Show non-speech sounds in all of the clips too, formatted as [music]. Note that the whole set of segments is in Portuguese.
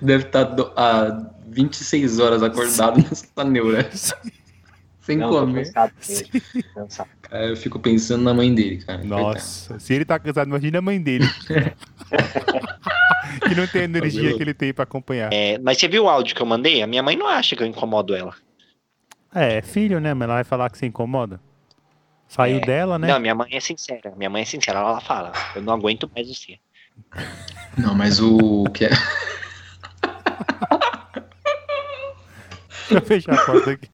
Deve estar há 26 horas acordado nessa neura. Sem Não, comer. cansado. Cara, eu fico pensando na mãe dele, cara. Nossa, se ele tá cansado, imagina a mãe dele. [laughs] que não tem a energia que ele tem pra acompanhar. É, mas você viu o áudio que eu mandei? A minha mãe não acha que eu incomodo ela. É, é filho, né? Mas ela vai falar que se incomoda. Saiu É. dela, né? Não, minha mãe é sincera. Minha mãe é sincera. Ela fala: Eu não aguento mais você. Não, mas o que é. Deixa eu fechar a porta aqui.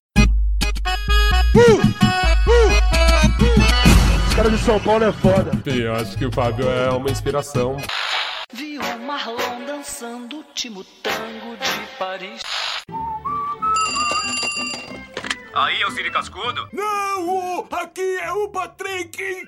Eu acho que o Fábio é uma inspiração. Vi o Marlon dançando o último tango de Paris. Aí, Alcine Cascudo? Não, aqui é o Patrick.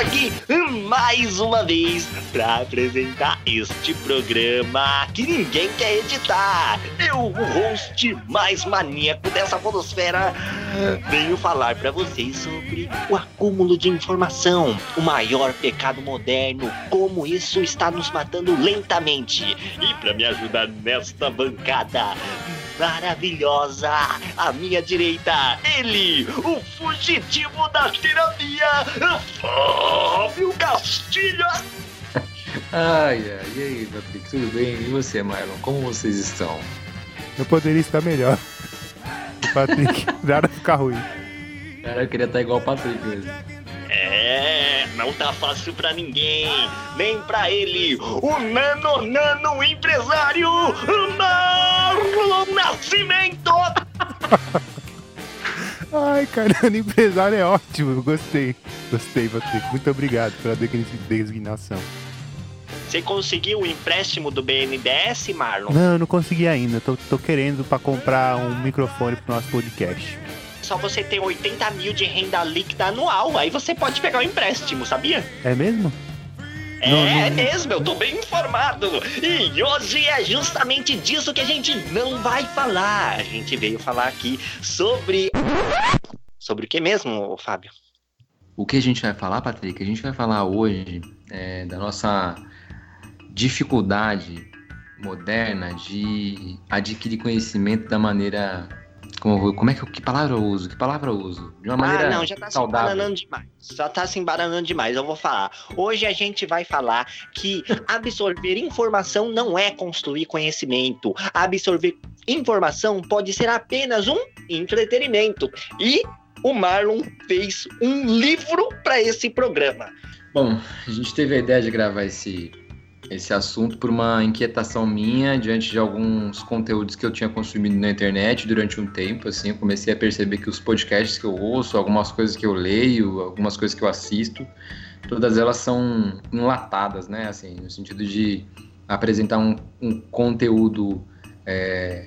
Aqui mais uma vez pra apresentar este programa que ninguém quer editar. Eu, o host mais maníaco dessa podosfera, venho falar pra vocês sobre o acúmulo de informação, o maior pecado moderno, como isso está nos matando lentamente. E pra me ajudar nesta bancada, maravilhosa. À minha direita, ele, o fugitivo da terapia, Fábio Castilho. Ai, ai, e aí, Patrick, tudo bem? E você, Marlon? Como vocês estão? Eu poderia estar melhor. O Patrick, [laughs] nada ficar ruim. Cara, eu queria estar igual o Patrick mesmo. É, não tá fácil pra ninguém, nem pra ele, o nano nano empresário Marlon Nascimento. [laughs] Ai, caramba, empresário é ótimo. Gostei. Gostei, Patrick. Muito obrigado pela desig- designação. Você conseguiu o empréstimo do BNDES, Marlon? Não, eu não consegui ainda. Tô, tô querendo pra comprar um microfone pro nosso podcast. Só você tem 80 mil de renda líquida anual, aí você pode pegar o empréstimo, sabia? É mesmo? É, Não, não- é mesmo, eu tô bem informado. E hoje é justamente disso que a gente não vai falar. A gente veio falar aqui sobre. Sobre o que mesmo, Fábio? O que a gente vai falar, Patrick? A gente vai falar hoje é, da nossa dificuldade moderna de adquirir conhecimento da maneira. Como, como é que eu- que palavra eu uso? Que palavra eu uso? De uma maneira ah, não, já tá se saudável. embananando demais. Já tá se embananando demais, eu vou falar. Hoje a gente vai falar que [laughs] absorver informação não é construir conhecimento. Absorver informação pode ser apenas um entretenimento. E o Marlon fez um livro para esse programa. Bom, a gente teve a ideia de gravar esse, esse assunto por uma inquietação minha diante de alguns conteúdos que eu tinha consumido na internet durante um tempo, assim, eu comecei a perceber que os podcasts que eu ouço, algumas coisas que eu leio, algumas coisas que eu assisto, todas elas são enlatadas, né, assim, no sentido de apresentar um, um conteúdo é,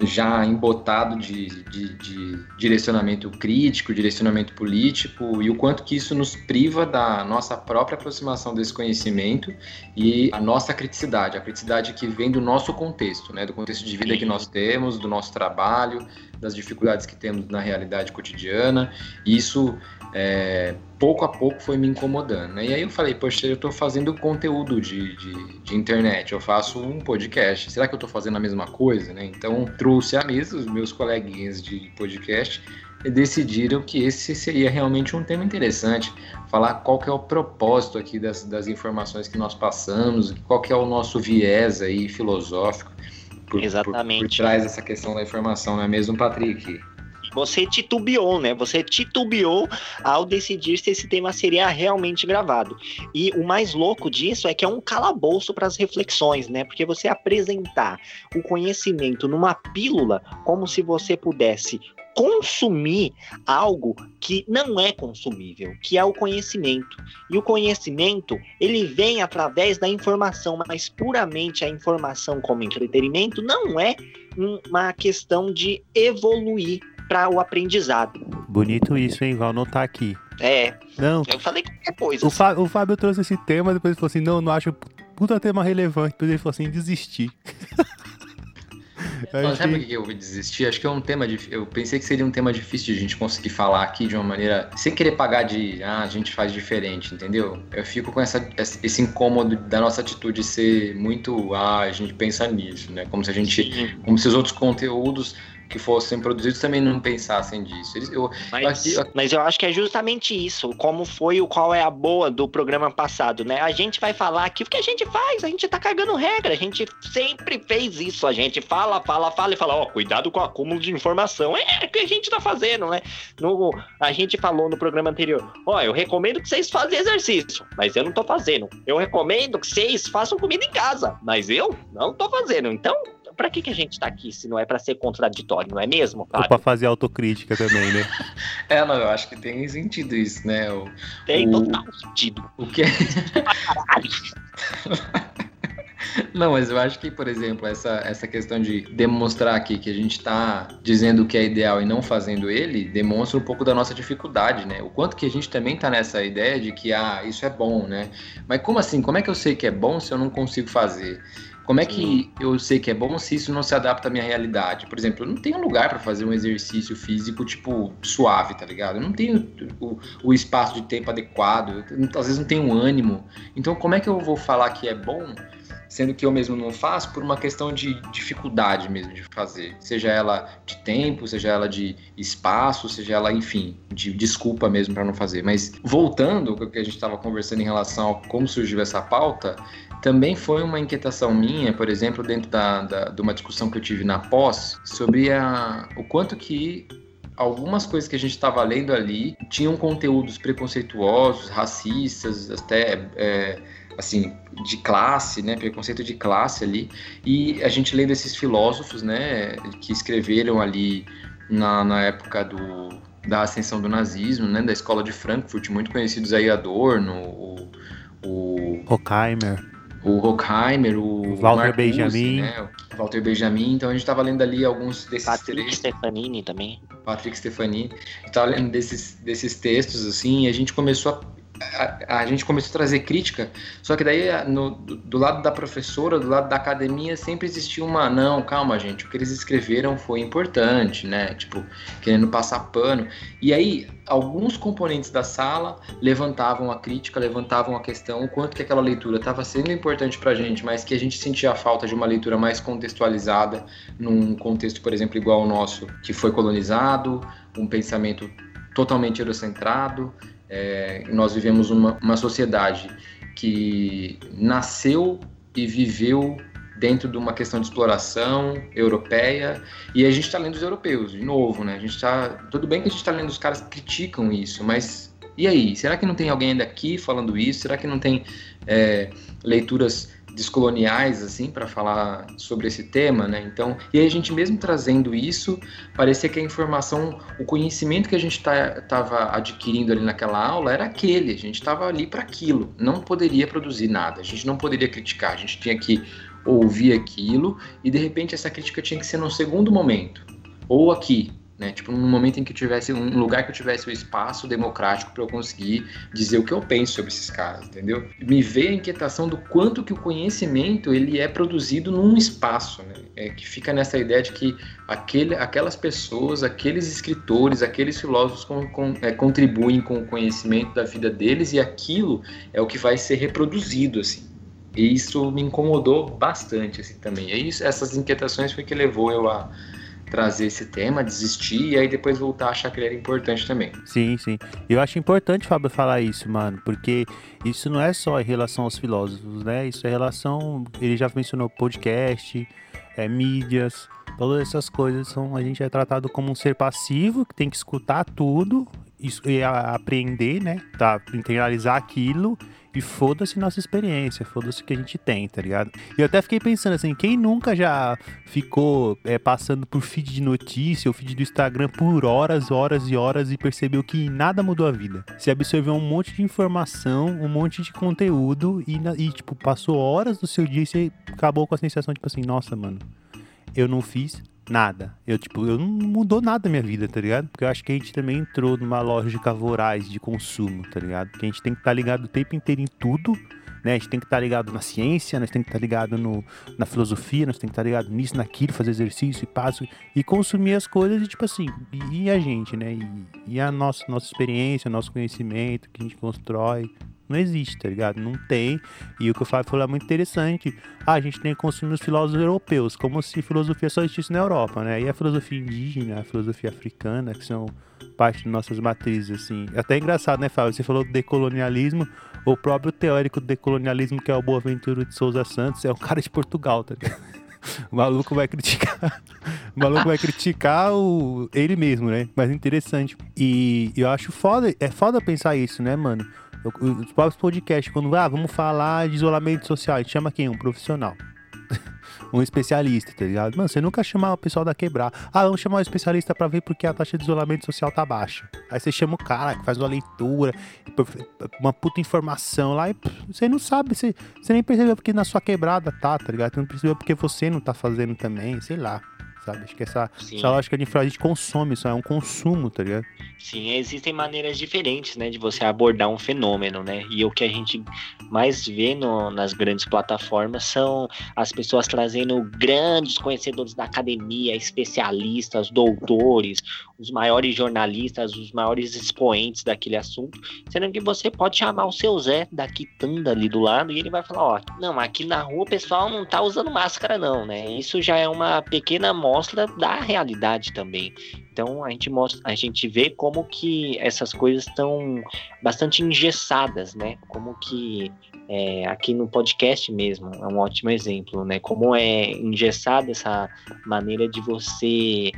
já embotado de, de, de direcionamento crítico, direcionamento político, e o quanto que isso nos priva da nossa própria aproximação desse conhecimento e a nossa criticidade, a criticidade que vem do nosso contexto, né, do contexto de vida que nós temos, do nosso trabalho, das dificuldades que temos na realidade cotidiana, e isso é, pouco a pouco foi me incomodando. Né? E aí eu falei, poxa, eu estou fazendo conteúdo de, de, de, internet, eu faço um podcast, será que eu estou fazendo a mesma coisa? Né? Então trouxe à mesa os meus coleguinhas de podcast e decidiram que esse seria realmente um tema interessante, falar qual que é o propósito aqui das, das informações que nós passamos, qual que é o nosso viés aí filosófico por, Exatamente. por, por trás dessa questão da informação, não é mesmo, Patrick? Você titubeou, né? Você titubeou ao decidir se esse tema seria realmente gravado. E o mais louco disso é que é um calabouço para as reflexões, né? Porque você apresentar o conhecimento numa pílula como se você pudesse consumir algo que não é consumível, que é o conhecimento. E o conhecimento, ele vem através da informação, mas puramente a informação como entretenimento não é uma questão de evoluir para o aprendizado. Bonito isso, hein? Vou anotar aqui. É, Não, eu falei qualquer coisa. o, Fá- o Fábio trouxe esse tema, depois ele falou assim, não, não acho puta tema relevante. Depois ele falou assim, desistir. Não, [laughs] sabe por que eu desistir? Acho que é um tema difícil. Eu pensei que seria um tema difícil de a gente conseguir falar aqui de uma maneira. Sem querer pagar de. Ah, a gente faz diferente, entendeu? Eu fico com essa, esse incômodo da nossa atitude ser muito. Ah, a gente pensa nisso, né? Como se a gente. Sim, Como se os outros conteúdos que fossem produzidos também não pensassem disso. Eles- eu, Mas, Eu aqui- mas eu acho que é justamente isso, como foi o qual é a boa do programa passado, né? A gente vai falar aqui o que a gente faz, a gente tá cagando regra, a gente sempre fez isso, a gente fala, fala, fala e fala, ó, cuidado com o acúmulo de informação, é o que a gente tá fazendo, né? No, a gente falou no programa anterior, ó, eu recomendo que vocês façam exercício, mas eu não tô fazendo. Eu recomendo que vocês façam comida em casa, mas eu não tô fazendo. Então, pra que que a gente tá aqui se não é pra ser contraditório, não é mesmo, Ou Fábio? pra fazer autocrítica também, né? [laughs] é, não, eu acho que tem sentido isso, né? O, Tem o- total sentido. o que é. [laughs] Não, mas eu acho que, por exemplo, essa, essa questão de demonstrar aqui que a gente está dizendo o que é ideal e não fazendo ele, demonstra um pouco da nossa dificuldade, né? O quanto que a gente também tá nessa ideia de que, ah, isso é bom, né? Mas como assim? Como é que eu sei que é bom se eu não consigo fazer? Como é que eu sei que é bom se isso não se adapta à minha realidade? Por exemplo, eu não tenho lugar para fazer um exercício físico, tipo, suave, tá ligado? Eu não tenho o, o espaço de tempo adequado, eu às vezes não tenho ânimo. Então, como é que eu vou falar que é bom sendo que eu mesmo não faço por uma questão de dificuldade mesmo de fazer, seja ela de tempo, seja ela de espaço, seja ela, enfim, de desculpa mesmo para não fazer. Mas voltando ao que a gente estava conversando em relação a como surgiu essa pauta, também foi uma inquietação minha, por exemplo, dentro da, da- de uma discussão que eu tive na pós, sobre a, o quanto que algumas coisas que a gente estava lendo ali tinham conteúdos preconceituosos, racistas, até é, assim de classe, né, preconceito de classe ali. E a gente lendo esses filósofos, né, que escreveram ali na, na época do, da ascensão do nazismo, né, da escola de Frankfurt, muito conhecidos aí Adorno, o, o Horkheimer. o Horkheimer, o Walter Marcuse, Benjamin. né, o Walter Benjamin. Então a gente estava lendo ali alguns desses Patrick trechos. Stefanini também. Patrick Stefani, estava lendo desses, desses textos assim, e a gente começou a, a, a gente começou a trazer crítica, só que daí no, do, do lado da professora, do lado da academia, sempre existia uma, não, calma gente, o que eles escreveram foi importante, né, tipo, querendo passar pano, e aí alguns componentes da sala levantavam a crítica, levantavam a questão, o quanto que aquela leitura estava sendo importante pra gente, mas que a gente sentia a falta de uma leitura mais contextualizada, num contexto, por exemplo, igual ao nosso, que foi colonizado, um pensamento totalmente eurocentrado. É, nós vivemos uma, uma sociedade que nasceu e viveu dentro de uma questão de exploração europeia e a gente está lendo os europeus de novo, né? A gente tá tudo bem que a gente está lendo os caras que criticam isso, mas e aí? Será que não tem alguém ainda aqui falando isso? Será que não tem é, leituras descoloniais assim para falar sobre esse tema, né? Então, e aí a gente mesmo trazendo isso, parecia que a informação, o conhecimento que a gente estava adquirindo ali naquela aula era aquele, a gente estava ali para aquilo, não poderia produzir nada, a gente não poderia criticar, a gente tinha que ouvir aquilo e de repente essa crítica tinha que ser num segundo momento, ou aqui, né? Tipo, num momento em que eu tivesse um lugar que eu tivesse o um espaço democrático para eu conseguir dizer o que eu penso sobre esses caras, entendeu? Me veio a inquietação do quanto que o conhecimento ele é produzido num espaço, né? É, que fica nessa ideia de que aquele, aquelas pessoas, aqueles escritores, aqueles filósofos com, com, é, contribuem com o conhecimento da vida deles e aquilo é o que vai ser reproduzido, assim. E isso me incomodou bastante, assim, também. E isso, essas inquietações foi que levou eu a trazer esse tema, desistir e aí depois voltar a achar que ele era importante também. Sim, sim. Eu acho importante, Fábio, falar isso, mano, porque isso não é só em relação aos filósofos, né? Isso é relação. Ele já mencionou podcast, é, mídias, todas essas coisas são. A gente é tratado como um ser passivo que tem que escutar tudo isso, e a- aprender, né? Tá? Internalizar aquilo e foda-se nossa experiência, foda-se o que a gente tem, tá ligado? E eu até fiquei pensando assim, quem nunca já ficou é, passando por feed de notícia ou feed do Instagram por horas, horas e horas e percebeu que nada mudou a vida? Você absorveu um monte de informação, um monte de conteúdo e, e, tipo, passou horas do seu dia e você acabou com a sensação, tipo assim, nossa, mano, eu não fiz nada. Eu, tipo, eu não mudou nada na minha vida, tá ligado? Porque eu acho que a gente também entrou numa lógica voraz de consumo, tá ligado? Que a gente tem que estar ligado o tempo inteiro em tudo, né? A gente tem que estar ligado na ciência, nós tem que estar ligado no, na filosofia, nós tem que estar ligado nisso, naquilo, fazer exercício e passo e consumir as coisas e tipo assim, e, e a gente, né? E, e a nossa, nossa experiência, nosso conhecimento que a gente constrói. Não existe, tá ligado? Não tem. E o que o Fábio falou é muito interessante. Ah, a gente tem que consumir os filósofos europeus, como se filosofia só existisse na Europa, né? E a filosofia indígena, a filosofia africana, que são parte de nossas matrizes, assim. É Até engraçado, né, Fábio? Você falou do decolonialismo, o próprio teórico do decolonialismo, que é o Boaventura de Souza Santos, é um cara de Portugal, tá ligado? [laughs] O maluco vai criticar. [laughs] O maluco vai criticar o, ele mesmo, né? Mas interessante. E eu acho foda. É foda pensar isso, né, mano? Os próprios podcasts, quando ah, vamos falar de isolamento social, a gente chama quem? Um profissional. [laughs] um especialista, tá ligado? Mano, você nunca chama o pessoal da quebrar. Ah, vamos chamar um especialista pra ver porque a taxa de isolamento social tá baixa. Aí você chama o cara que faz uma leitura, uma puta informação lá e pff, você não sabe, você, você nem percebeu porque na sua quebrada tá, tá ligado? Você não percebeu porque você não tá fazendo também, sei lá. Sabe? Acho que essa, Sim. essa lógica de infra, a gente consome, isso é um consumo, tá ligado? Sim, existem maneiras diferentes, né, de você abordar um fenômeno, né? E o que a gente mais vê no- nas grandes plataformas são as pessoas trazendo grandes conhecedores da academia, especialistas, doutores, os maiores jornalistas, os maiores expoentes daquele assunto, sendo que você pode chamar o seu Zé da quitanda ali do lado e ele vai falar, ó, não, aqui na rua o pessoal não tá usando máscara não, né? Isso já é uma pequena amostra da realidade também. Então a gente mostra, a gente vê como que essas coisas estão bastante engessadas, né? Como que é, aqui no podcast mesmo é um ótimo exemplo, né? Como é engessada essa maneira de você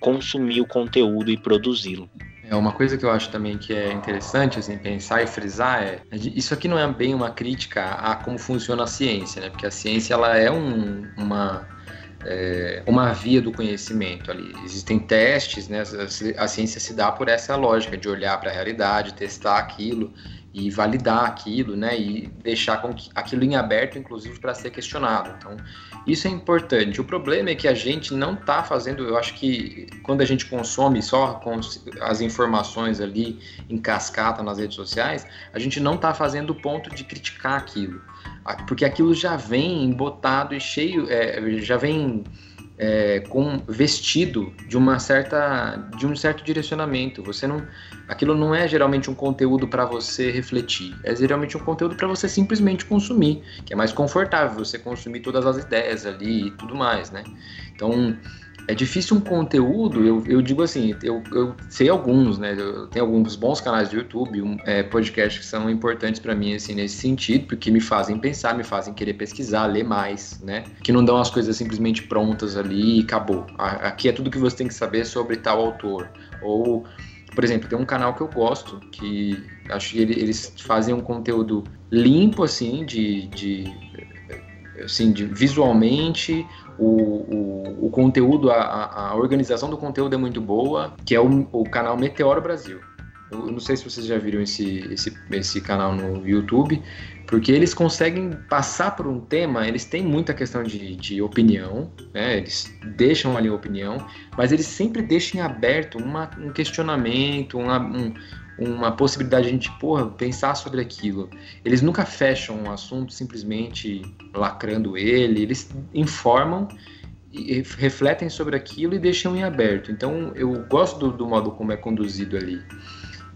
consumir o conteúdo e produzi-lo. É uma coisa que eu acho também que é interessante assim pensar e frisar é isso aqui não é bem uma crítica a como funciona a ciência, né? Porque a ciência ela é um- uma é, uma via do conhecimento ali. Existem testes, né? A, a ciência se dá por essa lógica de olhar para a realidade, testar aquilo e validar aquilo, né? E deixar com que aquilo em aberto, inclusive, para ser questionado. Então, isso é importante. O problema é que a gente não está fazendo. Eu acho que quando a gente consome só com as informações ali em cascata nas redes sociais, a gente não está fazendo o ponto de criticar aquilo, porque aquilo já vem embotado e cheio, é, já vem é, com vestido de uma certa, de um certo direcionamento. Você não, aquilo não é geralmente um conteúdo para você refletir. É geralmente um conteúdo para você simplesmente consumir, que é mais confortável você consumir todas as ideias ali e tudo mais, né? Então é difícil um conteúdo, eu, eu digo assim, eu, eu sei alguns, né? Eu tenho alguns bons canais do YouTube, um, é, podcasts que são importantes para mim, assim, nesse sentido, porque me fazem pensar, me fazem querer pesquisar, ler mais, né? Que não dão as coisas simplesmente prontas ali e acabou. Aqui é tudo que você tem que saber sobre tal autor. Ou, por exemplo, tem um canal que eu gosto, que acho que ele- eles fazem um conteúdo limpo, assim, de. de assim, de, visualmente, o, o, o conteúdo, a, a- organização do conteúdo é muito boa, que é o, o canal Meteoro Brasil. Eu não sei se vocês já viram esse, esse, esse canal no YouTube, porque eles conseguem passar por um tema, eles têm muita questão de, de opinião, né? Eles deixam ali a opinião, mas eles sempre deixam aberto uma, um questionamento, uma, um- uma possibilidade de a gente, porra, pensar sobre aquilo. Eles nunca fecham um assunto simplesmente lacrando ele, eles informam e refletem sobre aquilo e deixam em aberto. Então eu gosto do, do modo como é conduzido ali.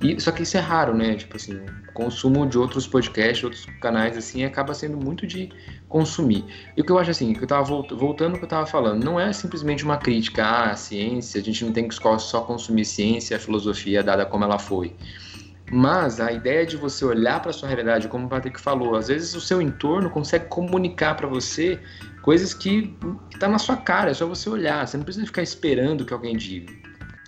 E, só que isso é raro, né? Tipo assim, consumo de outros podcasts, outros canais, assim, acaba sendo muito de consumir. E o que eu acho assim, que eu tava volt- voltando ao que eu tava falando, não é simplesmente uma crítica à ciência, a gente não tem que só consumir ciência, a filosofia dada como ela foi. Mas a ideia de você olhar para sua realidade, como o Patrick falou, às vezes o seu entorno consegue comunicar para você coisas que, que tá na sua cara, é só você olhar, você não precisa ficar esperando que alguém diga.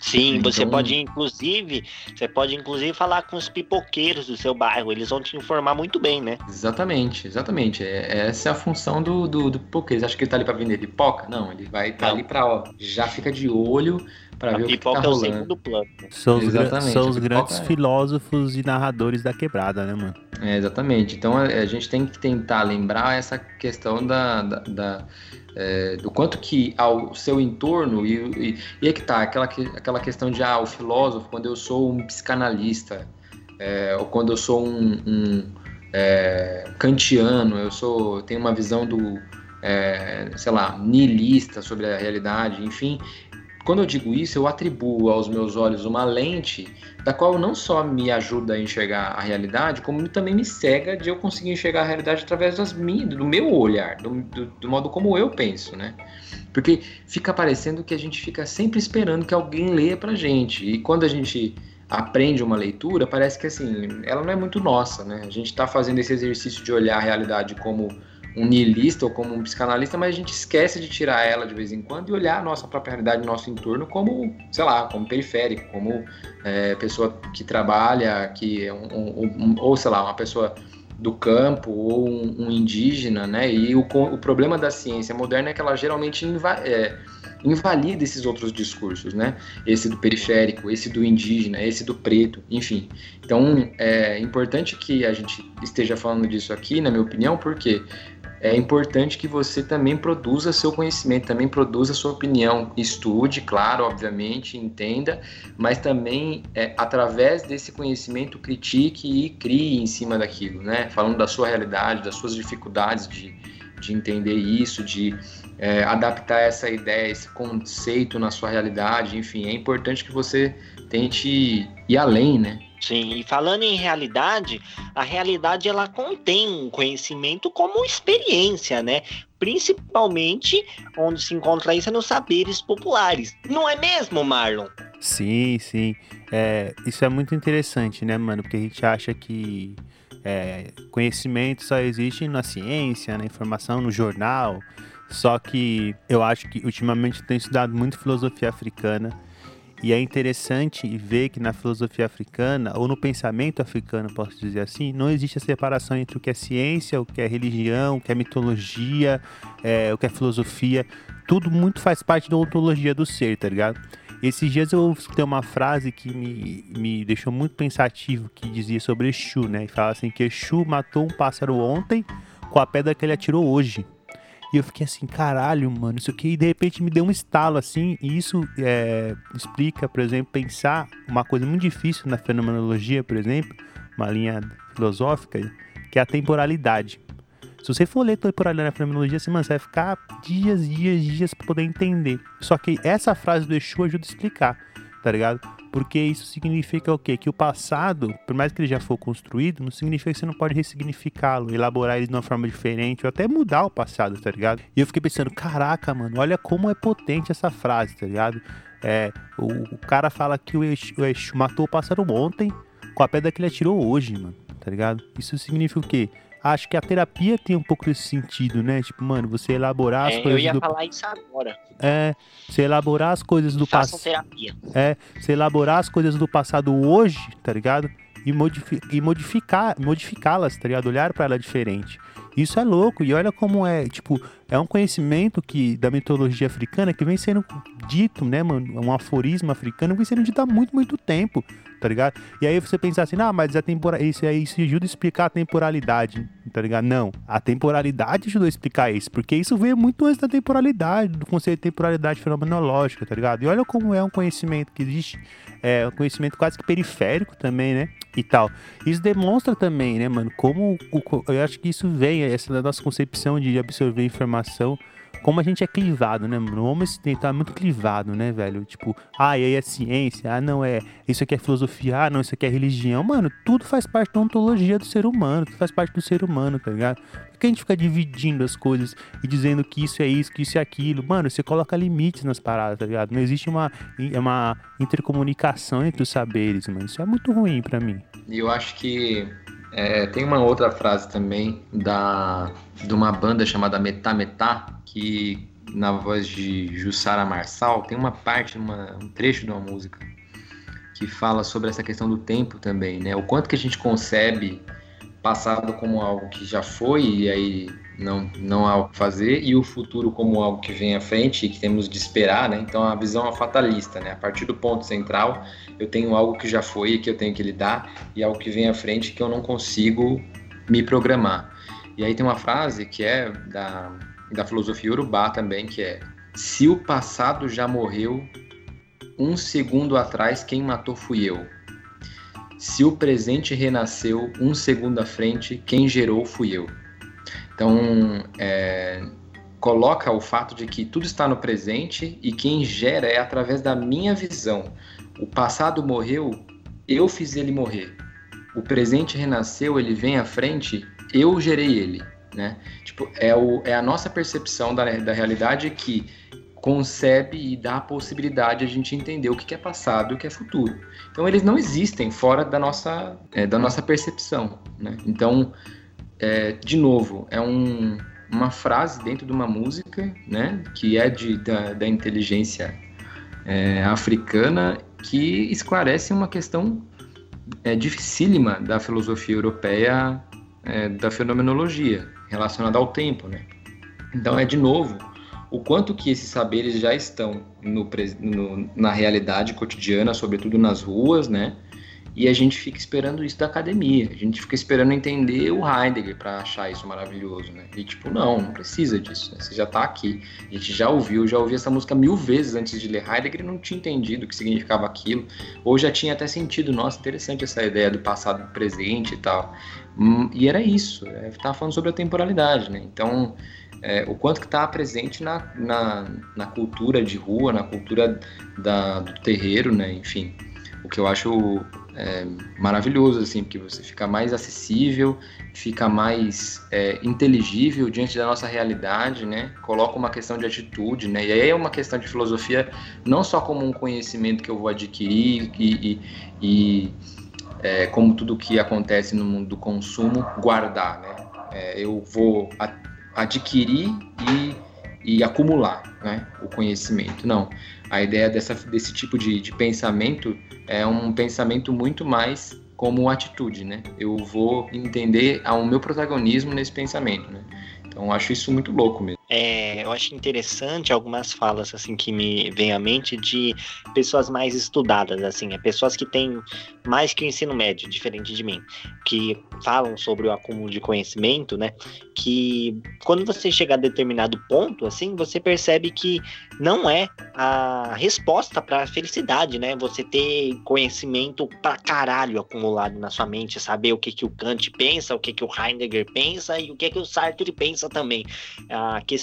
Sim, você Então- pode inclusive, você pode inclusive falar com os pipoqueiros do seu bairro, eles vão te informar muito bem, né? Exatamente, exatamente. É, essa é a função do, do, do pipoqueiro. Você acha que ele tá ali pra vender pipoca? Não, ele vai estar Não. ali pra, ó, já fica de olho pra A ver o que pipoca tá é o rolando. segundo plano. São os, são os pipoca grandes é- filósofos e narradores da quebrada, né, mano? É, exatamente. Então a, a gente tem que tentar lembrar essa questão da, da- da, é, do quanto que ao seu entorno, e, e, e é que tá, aquela, que- aquela questão de ah, o filósofo, quando eu sou um psicanalista, é, ou quando eu sou um, um, é, kantiano, eu sou eu tenho uma visão do, é, sei lá, niilista sobre a realidade, enfim. Quando eu digo isso, eu atribuo aos meus olhos uma lente da qual não só me ajuda a enxergar a realidade, como também me cega de eu conseguir enxergar a realidade através das minhas, do meu olhar, do, do, do modo como eu penso, né? Porque fica parecendo que a gente fica sempre esperando que alguém leia pra gente. E quando a gente aprende uma leitura, parece que assim, ela não é muito nossa, né? A gente tá fazendo esse exercício de olhar a realidade como um niilista ou como um psicanalista, mas a gente esquece de tirar ela de vez em quando e olhar a nossa própria realidade, nosso entorno como, sei lá, como periférico, como é, pessoa que trabalha, que é um, um- um- ou sei lá, uma pessoa do campo ou um, indígena, né? E o, o problema da ciência moderna é que ela geralmente é, invalida esses outros discursos, né? Esse do periférico, esse do indígena, esse do preto, enfim. Então é importante que a gente esteja falando disso aqui, na minha opinião, porque é importante que você também produza seu conhecimento, também produza sua opinião, estude, claro, obviamente, entenda, mas também é, através desse conhecimento critique e crie em cima daquilo, né? Falando da sua realidade, das suas dificuldades de, de entender isso, de é, adaptar essa ideia, esse conceito na sua realidade, enfim, é importante que você tente ir além, né? Sim, e falando em realidade, a realidade ela contém um conhecimento como experiência, né? Principalmente onde se encontra isso é nos saberes populares. Não é mesmo, Marlon? Sim, sim. É, isso é muito interessante, né, mano? Porque a gente acha que é, conhecimento só existe na ciência, na informação, no jornal. Só que eu acho que ultimamente eu tenho estudado muito filosofia africana. E é interessante ver que na filosofia africana, ou no pensamento africano, posso dizer assim, não existe a separação entre o que é ciência, o que é religião, o que é mitologia, é, o que é filosofia. Tudo muito faz parte da ontologia do ser, tá ligado? Esses dias eu escutei uma frase que me, me deixou muito pensativo, que dizia sobre Exu, né? E fala assim que Exu matou um pássaro ontem com a pedra que ele atirou hoje. E eu fiquei assim, caralho, mano, isso aqui de repente me deu um estalo assim, e isso é, explica, por exemplo, pensar uma coisa muito difícil na fenomenologia, por exemplo, uma linha filosófica, que é a temporalidade. Se você for ler temporalidade na fenomenologia, assim, mano, você vai ficar dias, dias, dias pra poder entender. Só que essa frase do Exu ajuda a explicar, tá ligado? Porque isso significa o quê? Que o passado, por mais que ele já for construído, não significa que você não pode ressignificá-lo, elaborar ele de uma forma diferente, ou até mudar o passado, tá ligado? E eu fiquei pensando, caraca, mano, olha como é potente essa frase, tá ligado? É, o, o cara fala que o Exu, o Exu matou o pássaro ontem com a pedra que ele atirou hoje, mano, tá ligado? Isso significa o quê? Acho que a terapia tem um pouco desse sentido, né? Tipo, mano, você elaborar as É, eu coisas ia do... falar isso agora. É, você elaborar as coisas do passado. terapia. É, você elaborar as coisas do passado hoje, tá ligado? E, modifi e modificar, modificá-las, tá ligado? Olhar pra ela diferente. Isso é louco. E olha como é, tipo, é um conhecimento que da mitologia africana que vem sendo dito, né, mano? Um aforismo africano que vem sendo dito há muito, muito tempo, tá ligado? E aí você pensar assim, ah, mas a tempora... isso isso ajuda a explicar a temporalidade, tá ligado? Não, a temporalidade ajudou a explicar isso, porque isso veio muito antes da temporalidade, do conceito de temporalidade fenomenológica, tá ligado? E olha como é um conhecimento que existe, é um conhecimento quase que periférico também, né? E tal. Isso demonstra também, né, mano, como o, eu acho que isso vem, essa nossa concepção de absorver informação, como a gente é clivado, né? O homem ocidental é muito clivado, né, velho? Tipo, ah, e aí é ciência, ah, não é, isso aqui é filosofia, ah, não, isso aqui é religião. Mano, tudo faz parte da ontologia do ser humano, tudo faz parte do ser humano, tá ligado? Por que a gente fica dividindo as coisas e dizendo que isso é isso, que isso é aquilo? Mano, você coloca limites nas paradas, tá ligado? Não existe uma, uma intercomunicação entre os saberes, mano. Isso é muito ruim pra mim. E eu acho que é, tem uma outra frase também da, de uma banda chamada Metá Metá, que na voz de Jussara Marçal, tem uma parte, uma, um trecho de uma música que fala sobre essa questão do tempo também, né? O quanto que a gente concebe passado como algo que já foi e aí não, não há o que fazer, e o futuro como algo que vem à frente e que temos de esperar, né? Então a visão é fatalista, né? A partir do ponto central, eu tenho algo que já foi e que eu tenho que lidar, e algo que vem à frente que eu não consigo me programar. E aí tem uma frase que é da, da filosofia urubá também, que é se o passado já morreu, um segundo atrás quem matou fui eu. Se o presente renasceu, um segundo à frente quem gerou fui eu. Então, é, coloca o fato de que tudo está no presente e quem gera é através da minha visão. O passado morreu, eu fiz ele morrer. O presente renasceu, ele vem à frente, eu gerei ele, né? Tipo, é, o, é a nossa percepção da, da realidade que concebe e dá a possibilidade de a gente entender o que é passado e o que é futuro. Então, eles não existem fora da nossa, é, da nossa percepção, né? Então, é, de novo, é um, uma frase dentro de uma música, né, que é de, da, da inteligência é, africana, que esclarece uma questão é, dificílima da filosofia europeia é, da fenomenologia, relacionada ao tempo, né? Então é de novo o quanto que esses saberes já estão no, no, na realidade cotidiana, sobretudo nas ruas, né? E a gente fica esperando isso da academia. A gente fica esperando entender o Heidegger para achar isso maravilhoso, né? E tipo, não, não precisa disso. Né? Você já tá aqui. A gente já ouviu, já ouvi essa música mil vezes antes de ler Heidegger e não tinha entendido o que significava aquilo. Ou já tinha até sentido, nossa, interessante essa ideia do passado e presente e tal. Hum, e era isso. É, tava falando sobre a temporalidade, né? Então, é, o quanto que está presente na, na, na, cultura de rua, na cultura da, do terreiro, né? Enfim, o que eu acho é, maravilhoso, assim, porque você fica mais acessível, fica mais é, inteligível diante da nossa realidade, né? Coloca uma questão de atitude, né? E aí é uma questão de filosofia não só como um conhecimento que eu vou adquirir e, e, e é, como tudo que acontece no mundo do consumo, guardar, né? É, eu vou adquirir e, e acumular, né? O conhecimento. Não. A ideia dessa, desse tipo de, de pensamento é um pensamento muito mais como atitude, né? Eu vou entender o meu protagonismo nesse pensamento, né? Então acho isso muito louco mesmo. É, eu acho interessante algumas falas assim que me vêm à mente de pessoas mais estudadas, assim, é pessoas que têm mais que o ensino médio, diferente de mim, que falam sobre o acúmulo de conhecimento, né? Que quando você chega a determinado ponto, assim, você percebe que não é a resposta para a felicidade, né? Você ter conhecimento pra caralho acumulado na sua mente, saber o que que o Kant pensa, o que que o Heidegger pensa e o que que o Sartre pensa também. A questão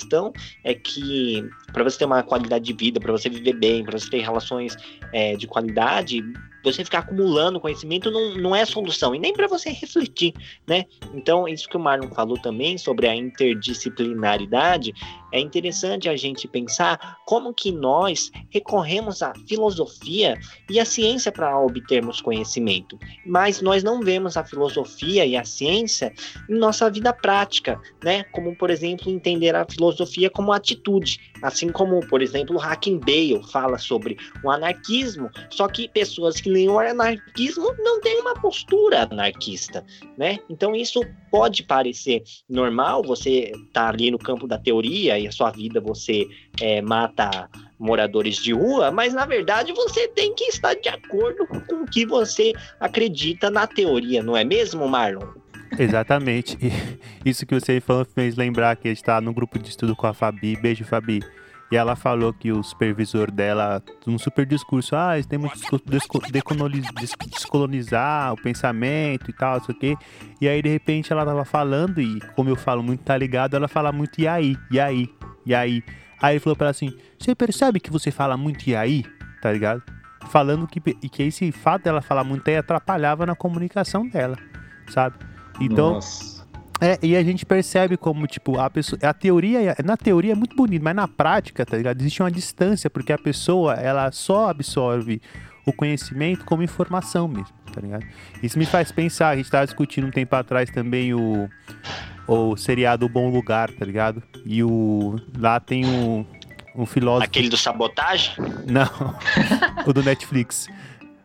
é que para você ter uma qualidade de vida, para você viver bem, para você ter relações é, de qualidade, você ficar acumulando conhecimento não, não é solução, e nem para você refletir, né? Então, isso que o Marlon falou também sobre a interdisciplinaridade, é interessante a gente pensar como que nós recorremos à filosofia e à ciência para obtermos conhecimento, mas nós não vemos a filosofia e a ciência em nossa vida prática, né? Como, por exemplo, entender a filosofia como atitude, assim como, por exemplo, o Hacking Bale fala sobre o anarquismo, só que pessoas que leem o anarquismo não têm uma postura anarquista, né? Então isso pode parecer normal, você tá ali no campo da teoria e a sua vida você é, mata moradores de rua, mas na verdade você tem que estar de acordo com o que você acredita na teoria, não é mesmo, Marlon? Exatamente. E isso que você falou fez lembrar que a gente está no grupo de estudo com a Fabi. Beijo, Fabi. E ela falou que o supervisor dela, um super discurso, ah, temos que descolonizar o pensamento e tal, isso aqui. E aí, de repente, ela tava falando, e como eu falo muito, tá ligado, ela fala muito e aí, e aí, e aí. Aí ele falou pra ela assim: Você percebe que você fala muito e aí? Tá ligado? Falando que, que esse fato dela falar muito aí atrapalhava na comunicação dela, sabe? Então. Nossa é, e a gente percebe como, tipo, a pessoa. A teoria, na teoria é muito bonito, mas na prática, tá ligado? Existe uma distância, porque a pessoa, ela só absorve o conhecimento como informação mesmo, tá ligado? Isso me faz pensar, a gente estava discutindo um tempo atrás também o, o seriado O Bom Lugar, tá ligado? E o lá tem um, um filósofo. Aquele do sabotagem? Não, [laughs] o do Netflix.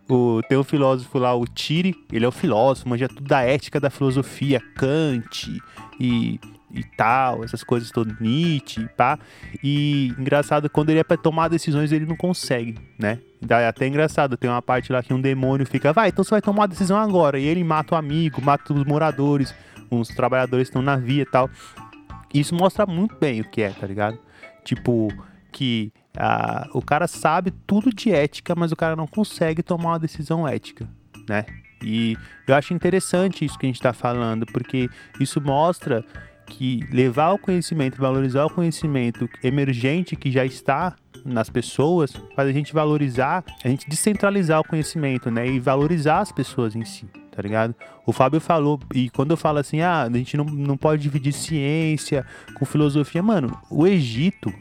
O, tem um filósofo lá, o Tiri, ele é o filósofo, manja tudo da ética da filosofia, Kant e, e tal, essas coisas todas, Nietzsche, pá. E engraçado, quando ele é pra tomar decisões, ele não consegue, né? É até engraçado, tem uma parte lá que um demônio fica, vai, então você vai tomar a decisão agora. E ele mata o amigo, mata os moradores, uns trabalhadores estão na via e tal. Isso mostra muito bem o que é, tá ligado? Tipo, que ah, o cara sabe tudo de ética, mas o cara não consegue tomar uma decisão ética, né? E eu acho interessante isso que a gente está falando, porque isso mostra que levar o conhecimento, valorizar o conhecimento emergente que já está nas pessoas, faz a gente valorizar, a gente descentralizar o conhecimento, né? E valorizar as pessoas em si, tá ligado? O Fábio falou, e quando eu falo assim, ah, a gente não, não pode dividir ciência com filosofia, mano, o Egito,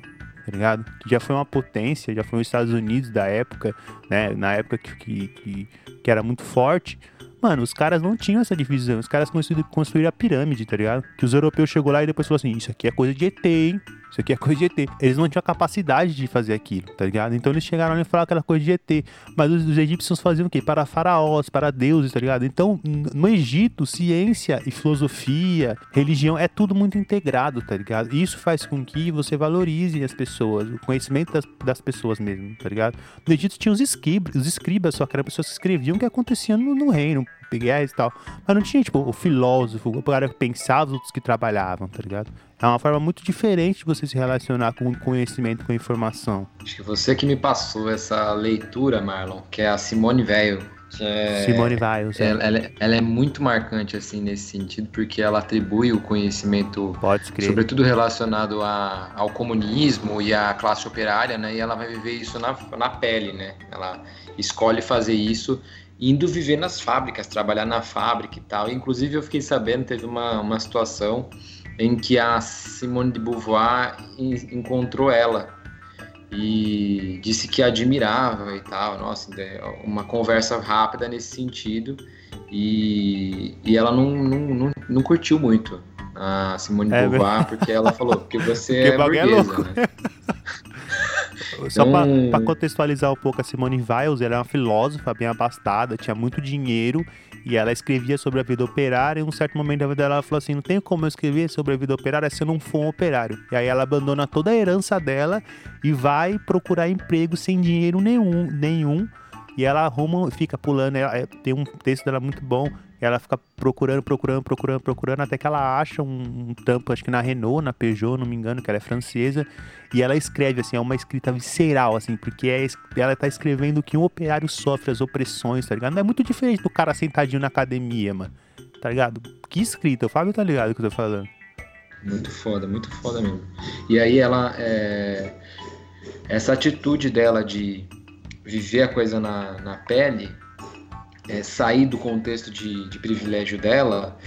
tá ligado? Que já foi uma potência, já foi os Estados Unidos da época, né? Na época que, que, que era muito forte. Mano, os caras não tinham essa divisão. Os caras construíram a pirâmide, tá ligado? Que os europeus chegou lá e depois falou assim: Isso aqui é coisa de ET, hein? Isso aqui é coisa de ET. Eles não tinham capacidade de fazer aquilo, tá ligado? Então eles chegaram ali e falaram que era coisa de ET. Mas os, os, egípcios faziam o quê? Para faraós, para deuses, tá ligado? Então, no Egito, ciência e filosofia, religião, é tudo muito integrado, tá ligado? Isso faz com que você valorize as pessoas, o conhecimento das, das pessoas mesmo, tá ligado? No Egito tinha os escribas, os escribas, só que eram pessoas que escreviam o que acontecia no, no reino, guerras e tal. Mas não tinha, tipo, o filósofo, o cara que pensava, os outros que trabalhavam, tá ligado? É uma forma muito diferente de você se relacionar com conhecimento, com informação. Acho que você que me passou essa leitura, Marlon, que é a Simone Weil. É, Simone Weil, ela, ela, ela, é muito marcante assim nesse sentido, porque ela atribui o conhecimento, sobretudo relacionado a, ao comunismo e à classe operária, né? E ela vai viver isso na, na pele, né? Ela escolhe fazer isso indo viver nas fábricas, trabalhar na fábrica e tal. Inclusive, eu fiquei sabendo, teve uma, uma situação em que a Simone de Beauvoir encontrou ela e disse que admirava e tal. Nossa, uma conversa rápida nesse sentido. E, e ela não, não, não, não curtiu muito a Simone de é, Beauvoir, porque ela falou que você é, é burguesa, é né? [laughs] Só para contextualizar um pouco, a Simone Wiles, ela é uma filósofa bem abastada, tinha muito dinheiro e ela escrevia sobre a vida operária. E em um certo momento da vida dela, ela falou assim: Não tem como eu escrever sobre a vida operária se eu não for um operário. E aí ela abandona toda a herança dela e vai procurar emprego sem dinheiro nenhum. nenhum e ela arruma, fica pulando. Ela, é, tem um texto dela muito bom ela fica procurando, procurando, procurando, procurando, até que ela acha um, um, tampo, acho que na Renault, na Peugeot, não me engano, que ela é francesa, e ela escreve, assim, é uma escrita visceral, assim, porque é, ela tá escrevendo que um operário sofre as opressões, tá ligado? Não é muito diferente do cara sentadinho na academia, mano, tá ligado? Que escrita, o Fábio tá ligado que eu tô falando. Muito foda, muito foda mesmo. E aí ela, é... essa atitude dela de viver a coisa na, na pele é, sair do contexto de, de privilégio dela,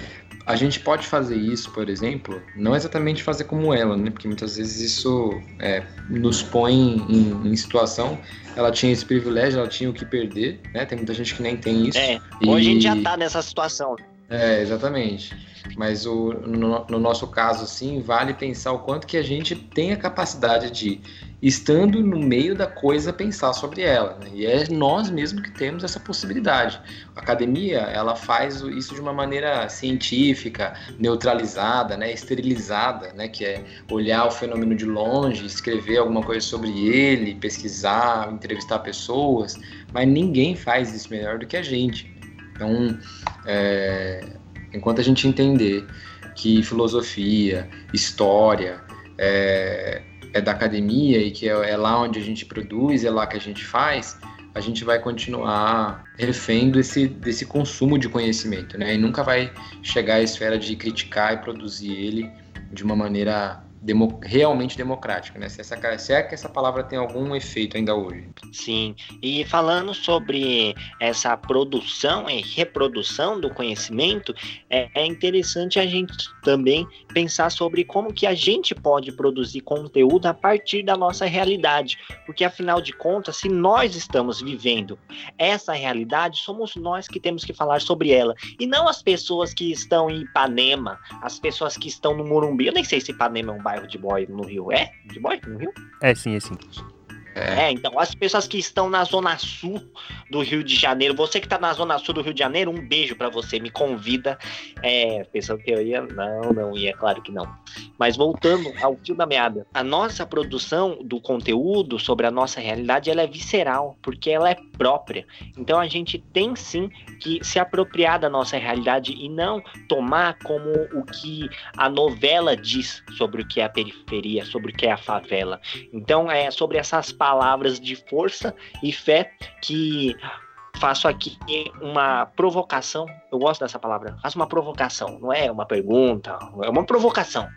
a gente pode fazer isso, por exemplo, não exatamente fazer como ela, né? Porque muitas vezes isso é, nos põe em, em, situação. Ela tinha esse privilégio, ela tinha o que perder, né? Tem muita gente que nem tem isso. É, hoje e... a gente já tá nessa situação. É, exatamente. Mas o, no, no, nosso caso, sim, vale pensar o quanto que a gente tem a capacidade de estando no meio da coisa pensar sobre ela. Né? E é nós mesmos que temos essa possibilidade. A academia ela faz isso de uma maneira científica, neutralizada, né? esterilizada, né? que é olhar o fenômeno de longe, escrever alguma coisa sobre ele, pesquisar, entrevistar pessoas, mas ninguém faz isso melhor do que a gente. Então, é, enquanto a gente entender que filosofia, história, é, é da academia e que é, é, lá onde a gente produz, é lá que a gente faz, a gente vai continuar refém desse, desse consumo de conhecimento, né? E nunca vai chegar à esfera de criticar e produzir ele de uma maneira demo, realmente democrática, né? Se, essa, se é que essa palavra tem algum efeito ainda hoje. Sim, e falando sobre essa produção e reprodução do conhecimento, é, é interessante a gente também pensar sobre como que a gente pode produzir conteúdo a partir da nossa realidade, porque afinal de contas, se nós estamos vivendo essa realidade, somos nós que temos que falar sobre ela, e não as pessoas que estão em Ipanema, as pessoas que estão no Morumbi. Eu nem sei se Ipanema é um bairro de boy no Rio. É? De boy no Rio? É sim, é sim. É. então, as pessoas que estão na zona sul do Rio de Janeiro, você que está na zona sul do Rio de Janeiro, um beijo para você, me convida. É, pensou que eu ia? Não, não ia, claro que não. Mas voltando ao fio da meada, a nossa produção do conteúdo sobre a nossa realidade, ela é visceral, porque ela é própria. Então a gente tem sim que se apropriar da nossa realidade e não tomar como o que a novela diz sobre o que é a periferia, sobre o que é a favela. Então é sobre essas de força e fé que faço aqui uma provocação. Eu gosto dessa palavra. Faço uma provocação, não é uma pergunta, é uma provocação.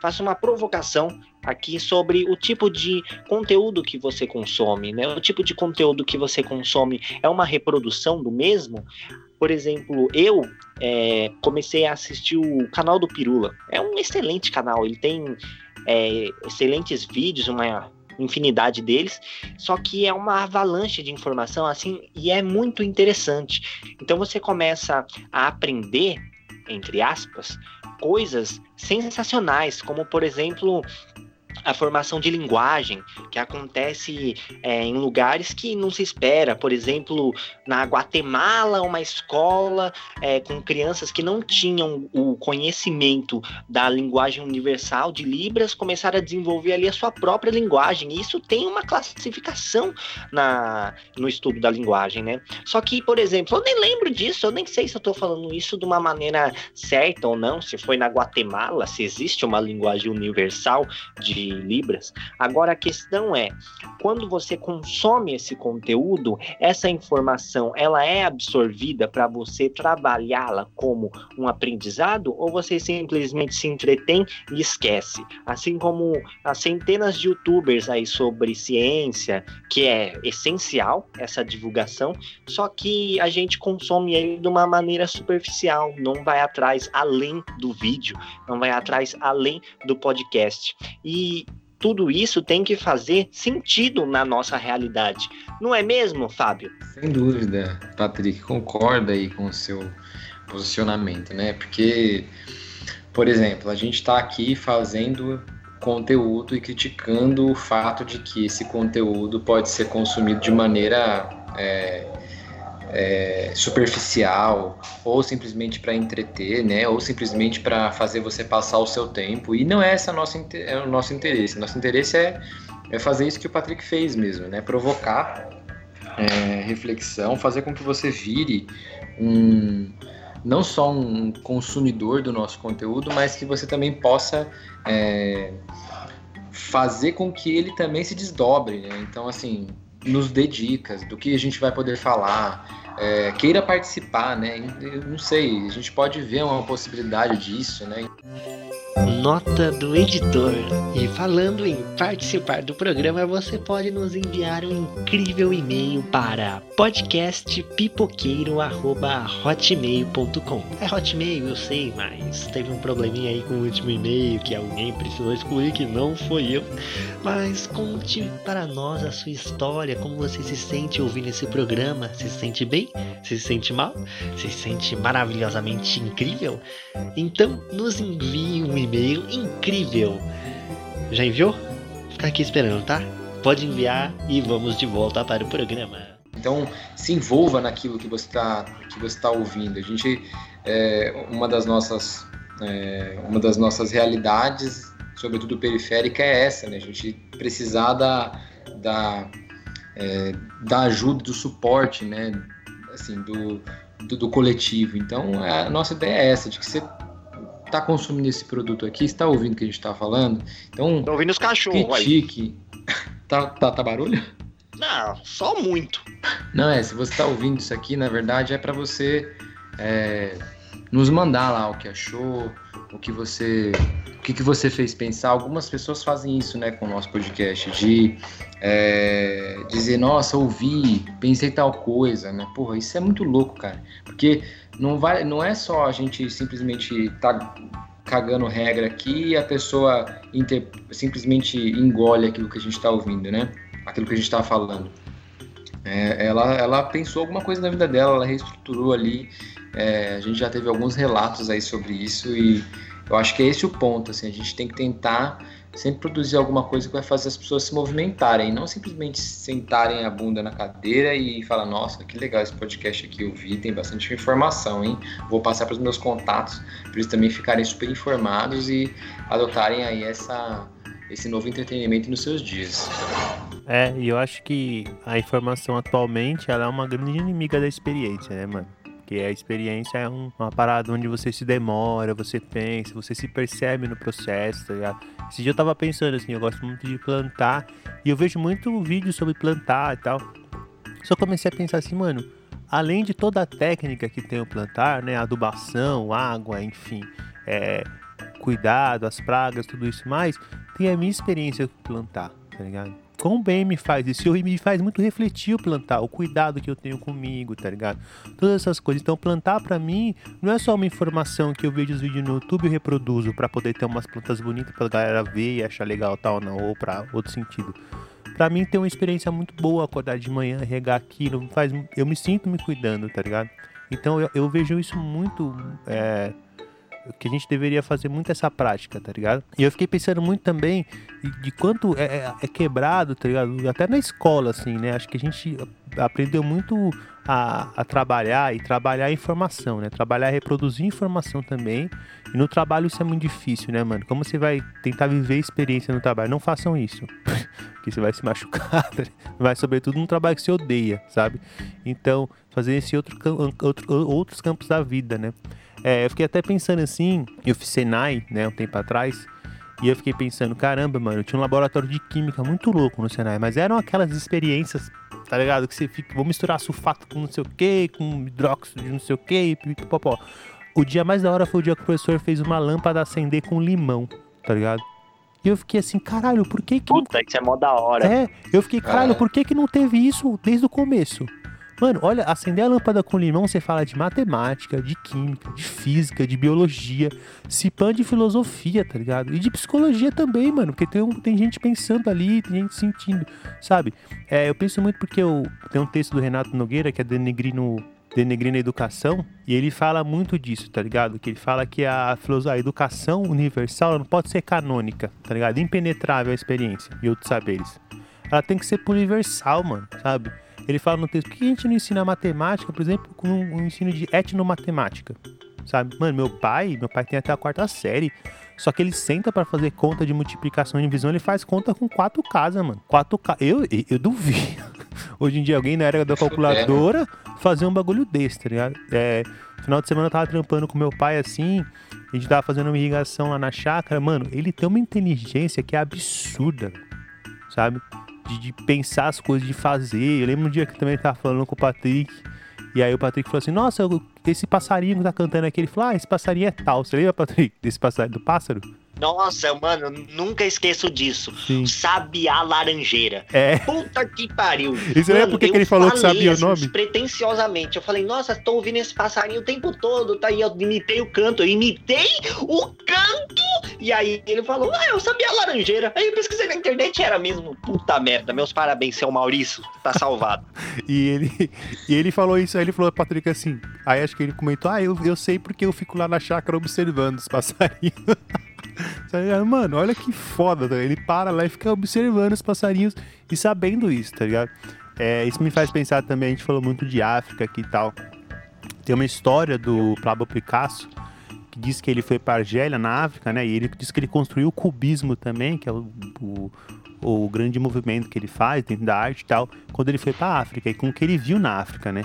Faço uma provocação aqui sobre o tipo de conteúdo que você consome, né? O tipo de conteúdo que você consome é uma reprodução do mesmo? Por exemplo, eu é, comecei a assistir o canal do Pirula. É um excelente canal. Ele tem é, excelentes vídeos, uma infinidade deles, só que é uma avalanche de informação assim e é muito interessante. Então você começa a aprender, entre aspas, coisas sensacionais, como por exemplo a formação de linguagem, que acontece é, em lugares que não se espera. Por exemplo, na Guatemala, uma escola é, com crianças que não tinham o conhecimento da linguagem universal de Libras começaram a desenvolver ali a sua própria linguagem. E isso tem uma classificação na, no estudo da linguagem, né? Só que, por exemplo, eu nem lembro disso, eu nem sei se eu estou falando isso de uma maneira certa ou não, se foi na Guatemala, se existe uma linguagem universal de libras. Agora a questão é, quando você consome esse conteúdo, essa informação ela é absorvida para você trabalhá-la como um aprendizado ou você simplesmente se entretém e esquece? Assim como as centenas de youtubers aí sobre ciência, que é essencial essa divulgação, só que a gente consome ele de uma maneira superficial, não vai atrás além do vídeo, não vai atrás além do podcast. E tudo isso tem que fazer sentido na nossa realidade. Não é mesmo, Fábio? Sem dúvida, Patrick, concorda aí com o seu posicionamento, né? Porque, por exemplo, a gente está aqui fazendo conteúdo e criticando o fato de que esse conteúdo pode ser consumido de maneira é, é, superficial ou simplesmente para entreter, né? Ou simplesmente para fazer você passar o seu tempo. E não é esse é o nosso interesse. Nosso interesse é, é fazer isso que o Patrick fez mesmo, né? Provocar é, reflexão, fazer com que você vire um não só um consumidor do nosso conteúdo, mas que você também possa é, fazer com que ele também se desdobre. Né? Então, assim, nos dê dicas do que a gente vai poder falar, é, queira participar, né? Eu não sei, a gente pode ver uma possibilidade disso, né? Nota do editor. E falando em participar do programa, você pode nos enviar um incrível e-mail para podcastpipoqueiro.hotmail.com. É Hotmail, eu sei, mas teve um probleminha aí com o último e-mail que alguém precisou excluir, que não foi eu. Mas conte para nós a sua história, como você se sente ouvindo esse programa. Se sente bem? Se sente mal? Se sente maravilhosamente incrível? Então, nos envie um e-mail e-mail incrível. Já enviou? Fica aqui esperando, tá? Pode enviar e vamos de volta para o programa. Então, se envolva naquilo que você está que você tá ouvindo. A gente, é, uma das nossas é, uma das nossas realidades, sobretudo periférica, é essa, né? A gente precisar da, da, é, da ajuda, do suporte, né? Assim, do, do, do coletivo. Então, a nossa ideia é essa, de que você está consumindo esse produto aqui, está ouvindo o que a gente está falando. Então, Tô ouvindo os cachorros. Critique. [laughs] tá, tá, tá barulho? Não, só muito. Não, é, se você está ouvindo isso aqui, na verdade é para você é, nos mandar lá o que achou, o que você, o que, que você fez pensar? Algumas pessoas fazem isso, né, com o nosso podcast, de é, dizer, nossa, ouvi, pensei tal coisa, né? Porra, isso é muito louco, cara. Porque não, vai, não é só a gente simplesmente tá cagando regra aqui e a pessoa inter, simplesmente engole aquilo que a gente está ouvindo, né? Aquilo que a gente está falando. É, ela, ela pensou alguma coisa na vida dela, ela reestruturou ali. É, a gente já teve alguns relatos aí sobre isso e eu acho que é esse o ponto. Assim, a gente tem que tentar sempre produzir alguma coisa que vai fazer as pessoas se movimentarem, não simplesmente sentarem a bunda na cadeira e falar, nossa, que legal esse podcast aqui, eu vi, tem bastante informação, hein? Vou passar para os meus contatos, para eles também ficarem super informados e adotarem aí essa, esse novo entretenimento nos seus dias. É, e eu acho que a informação atualmente ela é uma grande inimiga da experiência, né, mano? Porque a experiência é um, uma parada onde você se demora, você pensa, você se percebe no processo, tá ligado? Esse dia eu tava pensando assim, eu gosto muito de plantar e eu vejo muito vídeo sobre plantar e tal. Só comecei a pensar assim, mano, além de toda a técnica que tem o plantar, né? Adubação, água, enfim, é, cuidado, as pragas, tudo isso mais, tem a minha experiência com plantar, tá ligado? Quão bem me faz isso. E me faz muito refletir o plantar, o cuidado que eu tenho comigo, tá ligado? Todas essas coisas. Então, plantar para mim não é só uma informação que eu vejo os vídeos no YouTube e reproduzo para poder ter umas plantas bonitas pra galera ver e achar legal tal, não, ou para outro sentido. Para mim tem uma experiência muito boa acordar de manhã, regar aquilo, faz, eu me sinto me cuidando, tá ligado? Então eu, eu vejo isso muito é, que a gente deveria fazer muito essa prática, tá ligado? E eu fiquei pensando muito também de, quanto é, é, é, quebrado, tá ligado? Até na escola, assim, né? Acho que a gente aprendeu muito a, a trabalhar e trabalhar a informação, né? Trabalhar, reproduzir informação também. E no trabalho isso é muito difícil, né, mano? Como você vai tentar viver experiência no trabalho? Não façam isso. [laughs] Porque você vai se machucar, [laughs] vai sobretudo num trabalho que você odeia, sabe? Então, fazer esse outro, outro, outros campos da vida, né? É, eu fiquei até pensando assim, eu fiz Senai, né, um tempo atrás, e eu fiquei pensando, caramba, mano, eu tinha um laboratório de química muito louco no Senai, mas eram aquelas experiências, tá ligado? Que você fica, vou misturar sulfato com não sei o que, com hidróxido de não sei o que, pipipopó. O dia mais da hora foi o dia que o professor fez uma lâmpada acender com limão, tá ligado? E eu fiquei assim, caralho, por que que. Puta, isso é mó da hora. É, eu fiquei, caralho, por que que não teve isso desde o começo? Mano, olha, acender a lâmpada com limão, você fala de matemática, de química, de física, de biologia, cipã de filosofia, tá ligado? E de psicologia também, mano, porque tem, tem gente pensando ali, tem gente sentindo, sabe? É, eu penso muito porque eu, tem um texto do Renato Nogueira que é denegrindo denegrindo a educação, e ele fala muito disso, tá ligado? Que ele fala que a a educação universal não pode ser canônica, tá ligado? Impenetrável a experiência e outros saberes. Ela tem que ser universal, mano, sabe? Ele fala no texto, por que a gente não ensina matemática, por exemplo, com um ensino de etnomatemática? Sabe? Mano, meu pai, meu pai tem até a quarta série. Só que ele senta para fazer conta de multiplicação e divisão, ele faz conta com quatro casas, mano. Quatro casas. Eu, eu duvido. [laughs] Hoje em dia, alguém na era da calculadora fazer um bagulho desse, tá ligado? É, final de semana eu tava trampando com meu pai assim. A gente tava fazendo uma irrigação lá na chácara. Mano, ele tem uma inteligência que é absurda, sabe? De, de, pensar as coisas, de fazer. Eu lembro um dia que também tava falando com o Patrick. E aí o Patrick falou assim: Nossa, esse passarinho que tá cantando aqui. Ele falou: Ah, esse passarinho é tal. Você lembra, Patrick, desse passarinho do pássaro? Nossa, mano, nunca esqueço disso. Sim. Sabiá laranjeira. É. Puta que pariu. Isso é porque que ele falou que sabia assim, o nome? Pretenciosamente. Eu falei, nossa, tô ouvindo esse passarinho o tempo todo. Tá aí, eu imitei o canto. Eu imitei o canto. E aí ele falou, ah, eu sabia laranjeira. Aí eu pesquisei na internet era mesmo. Puta merda. Meus parabéns, seu Maurício. Tá salvado. [laughs] e, ele, e ele falou isso, aí ele falou, Patrick, assim. Aí acho que ele comentou, ah, eu, eu sei porque eu fico lá na chácara observando os passarinhos. [laughs] Tá Mano, olha que foda, tá? Ele para lá e fica observando os passarinhos e sabendo isso, tá ligado? É, isso me faz pensar também, a gente falou muito de África aqui e tal. Tem uma história do Pablo Picasso que diz que ele foi para Argélia, na África, né? E ele diz que ele construiu o cubismo também, que é o, o, o grande movimento que ele faz dentro da arte e tal, quando ele foi para África e com o que ele viu na África, né?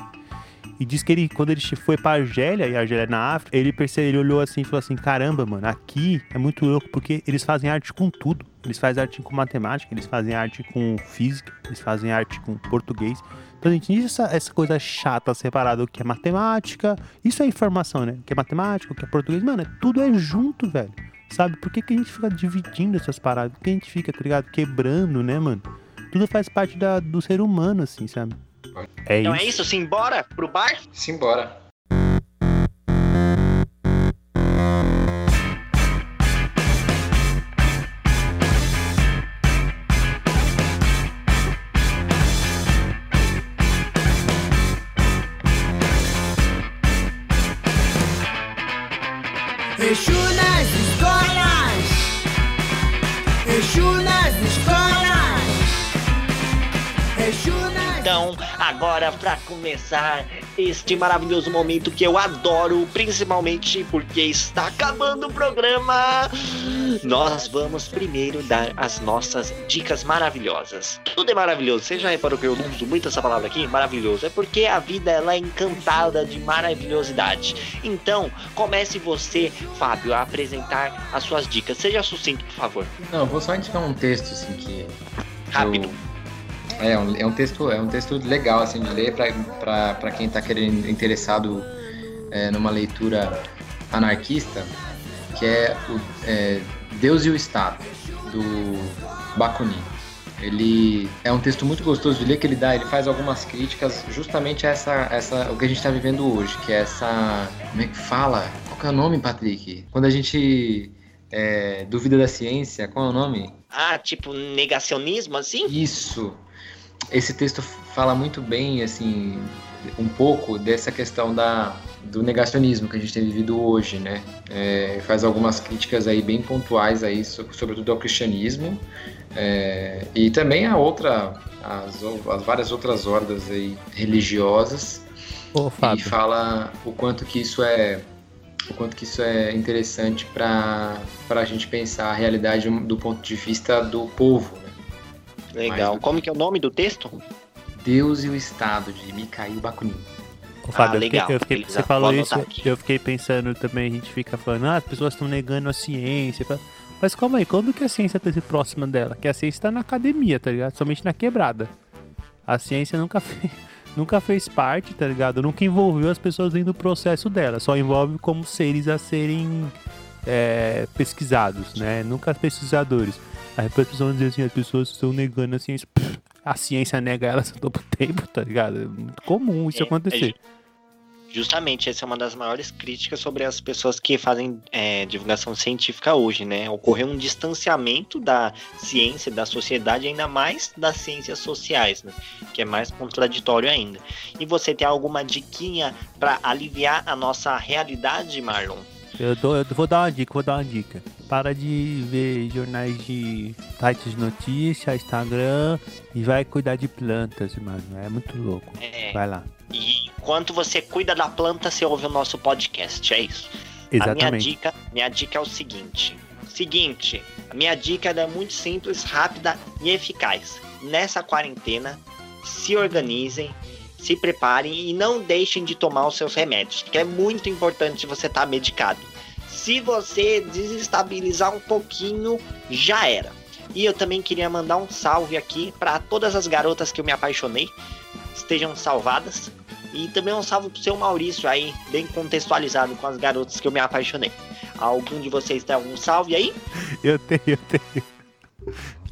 E diz que ele, quando ele foi pra Argélia, e a Argélia é na África, ele percebeu, ele olhou assim e falou assim: caramba, mano, aqui é muito louco, porque eles fazem arte com tudo. Eles fazem arte com matemática, eles fazem arte com física, eles fazem arte com português. Então gente diz essa, essa coisa chata separada, o que é matemática, isso é informação, né? O que é matemática, o que é português, mano, é, tudo é junto, velho. Sabe? Por que, que a gente fica dividindo essas paradas? Por que a gente fica, tá ligado? Quebrando, né, mano? Tudo faz parte da, do ser humano, assim, sabe? É Então isso. é isso, simbora pro bar? Simbora. Então, agora pra começar este maravilhoso momento que eu adoro, principalmente porque está acabando o programa, nós vamos primeiro dar as nossas dicas maravilhosas. Tudo é maravilhoso. Você já reparou que eu não uso muito essa palavra aqui? Maravilhoso. É porque a vida ela é encantada de maravilhosidade. Então, comece você, Fábio, a apresentar as suas dicas. Seja sucinto, por favor. Não, vou só indicar um texto, assim, que. Rápido. eu- É, um, é um texto, é um texto legal assim de ler para quem está querendo interessado é, numa leitura anarquista, que é, o, é Deus e o Estado do Bakunin. Ele é um texto muito gostoso de ler que ele dá, ele faz algumas críticas justamente a essa, essa o que a gente está vivendo hoje, que é essa, como é que fala? Qual que é o nome, Patrick? Quando a gente é, duvida da ciência, qual é o nome? Ah, tipo negacionismo assim? Isso. Esse texto fala muito bem, assim, um pouco dessa questão da, do negacionismo que a gente tem vivido hoje, né? É, faz algumas críticas aí bem pontuais aí, so- sobretudo ao cristianismo é, e também a outra, as, as várias outras hordas aí religiosas Ô, e fala o quanto que isso é o quanto que isso é interessante para a gente pensar a realidade do ponto de vista do povo? Legal. que- Como que é o nome do texto? Deus e o Estado, de Mikhail Bakunin. Ô, Fábio, Ah, eu fiquei- legal, eu fiquei- você falou isso, aqui. eu fiquei pensando também, a gente fica falando, ah, as pessoas estão negando a ciência. pá. Mas calma aí, quando que a ciência tá se próxima dela? Que a ciência tá na academia, tá ligado? Somente na quebrada. A ciência nunca [laughs] fez, nunca fez parte, tá ligado? Nunca envolveu as pessoas dentro do processo dela. Só envolve como seres a serem é, pesquisados, né? Nunca os pesquisadores. Aí pessoas vão dizer assim, as pessoas estão negando a ciência. Pff, A ciência nega elas todo o tempo, tá ligado? É muito comum isso É, acontecer. Justamente, essa é uma das maiores críticas sobre as pessoas que fazem é, divulgação científica hoje, né? Ocorreu um distanciamento da ciência, da sociedade, ainda mais das ciências sociais, né? Que é mais contraditório ainda. E você tem alguma diquinha para aliviar a nossa realidade, Marlon? Eu, eu vou dar uma dica, vou dar uma dica. Para de ver jornais de sites de notícia, Instagram e vai cuidar de plantas, mano. É muito louco. É, Vai lá. e enquanto você cuida da planta, você ouve o nosso podcast, é isso? A minha Exatamente. dica, minha dica é o seguinte. Seguinte, a minha dica é muito simples, rápida e eficaz. Nessa quarentena, se organizem, se preparem e não deixem de tomar os seus remédios, que é muito importante se você tá medicado. Se você desestabilizar um pouquinho, já era. E eu também queria mandar um salve aqui para todas as garotas que eu me apaixonei, estejam salvadas. E também um salve pro seu Maurício aí, bem contextualizado com as garotas que eu me apaixonei. Algum de vocês tem algum salve aí? Eu tenho, eu tenho.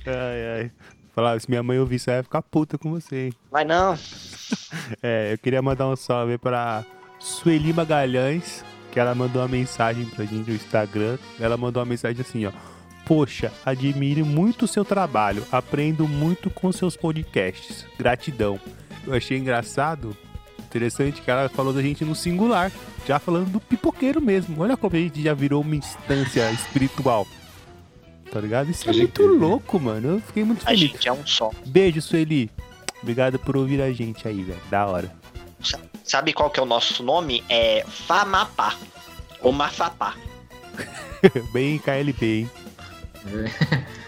Ai, ai. Falar, se minha mãe ouvir isso, ela vai ficar puta com você, hein? Vai não. [laughs] É, eu queria mandar um salve pra Sueli Magalhães, que ela mandou uma mensagem pra gente no Instagram. Ela mandou uma mensagem assim, ó. Poxa, admiro muito o seu trabalho, aprendo muito com seus podcasts. Gratidão. Eu achei engraçado, interessante que ela falou da gente no singular, já falando do pipoqueiro mesmo. Olha como a gente já virou uma instância espiritual. Tá ligado? Isso é muito louco, mano. Eu fiquei muito A feliz. gente é um só. Beijo, Sueli. Obrigado por ouvir a gente aí, velho. Da hora. Sabe qual que é o nosso nome? É Famapá. Ou Mafapá. [laughs] Bem KLB, hein? [laughs]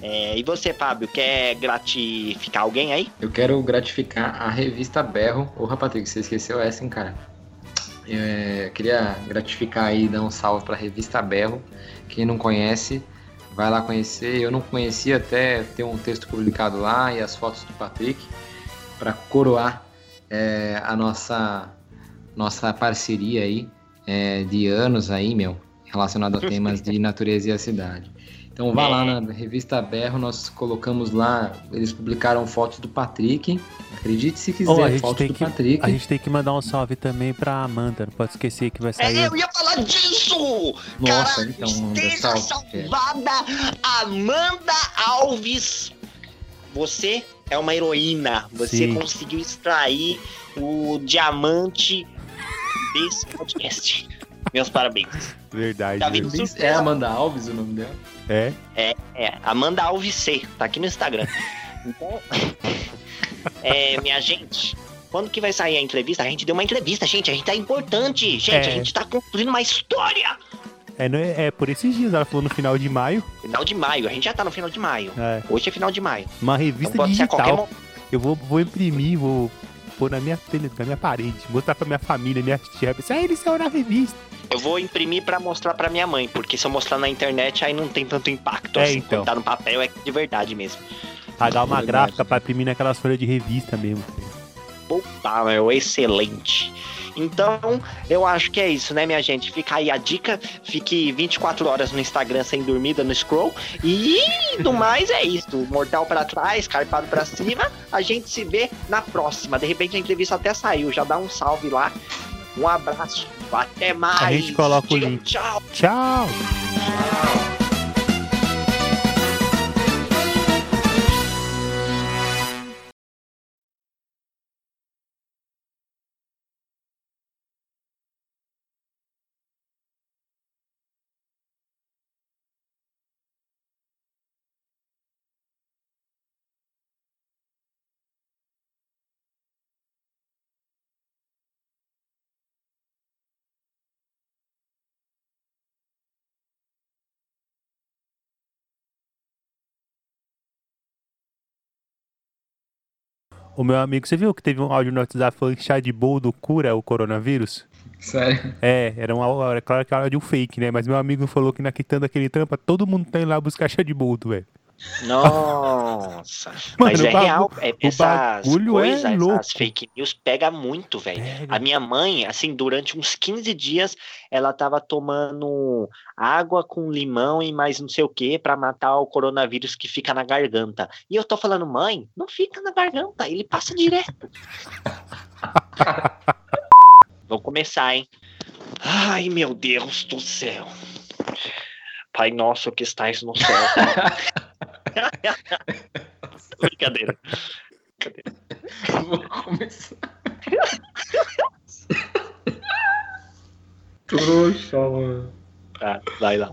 É, e você, Fábio, quer gratificar alguém aí? Eu quero gratificar a revista Berro. Porra, Patrick, você esqueceu essa, hein, cara? É, queria gratificar aí, dar um salve pra revista Berro. Quem não conhece, vai lá conhecer. Eu não conhecia até ter um texto publicado lá e as fotos do Patrick para coroar é, a nossa nossa parceria aí é, de anos aí, meu. relacionado a temas de natureza e a cidade. Então vá lá na revista Berro, nós colocamos lá, eles publicaram fotos do Patrick. Acredite se quiser, Ô, a gente fotos do que- Patrick. A gente tem que mandar um salve também pra Amanda, não pode esquecer que vai sair. É, eu ia falar disso! Nossa, Cara, então, Amanda, esteja salve. salvada Amanda Alves. Você é uma heroína. Você Sim. conseguiu extrair o diamante desse podcast. [laughs] Meus parabéns. Verdade. Tá vindo verdade. É Amanda Alves o nome dela? É. É, Amanda Alves C. Tá aqui no Instagram. Então, [laughs] é, minha gente, quando que vai sair a entrevista? A gente deu uma entrevista, gente. A gente tá importante. Gente, É. a gente tá construindo uma história. É, é, é por esses dias, ela falou no final de maio. Final de maio. A gente já tá no final de maio. É, Hoje é final de maio. uma Então revista qualquer digital. Eu vou, vou imprimir, vou pôr na minha, na minha parede, mostrar pra minha família, minha tia. Pensar, ah, eles saiu na revista. Eu vou imprimir pra mostrar pra minha mãe, porque se eu mostrar na internet aí não tem tanto impacto. É, assim, então. Quando tá no papel é de verdade mesmo. Pagar uma gráfica pra imprimir naquelas folhas de revista mesmo. Puta, meu, excelente. Então, eu acho que é isso, né, minha gente? Fica aí a dica. Fique 24 horas no Instagram sem dormir, dando scroll. E do mais é isso. Mortal pra trás, carpado pra cima. A gente se vê na próxima. De repente a entrevista até saiu. Já dá um salve lá. Um abraço. Até mais. A gente coloca o link. Tchau. Tchau! O meu amigo, você viu que teve um áudio no WhatsApp falando que chá de boldo cura o coronavírus? Sério? É, era uma hora, claro que era de um fake, né? Mas meu amigo falou que na quitanda daquele tampa, todo mundo tá indo lá buscar chá de boldo, velho. Nossa. [laughs] Mano, Mas é bagu- real. É, essas bagulho é coisas, essas fake news pega muito, velho. A minha mãe, assim, durante uns 15 dias, ela tava tomando água com limão e mais não sei o que pra matar o coronavírus que fica na garganta. E eu tô falando, mãe, não fica na garganta, ele passa direto. [laughs] Vou começar, hein? Ai, meu Deus do céu. Pai nosso que estais no céu. [laughs] [laughs] Brincadeira. Vou começar. [laughs] Trouxa, mano. Tá, vai lá.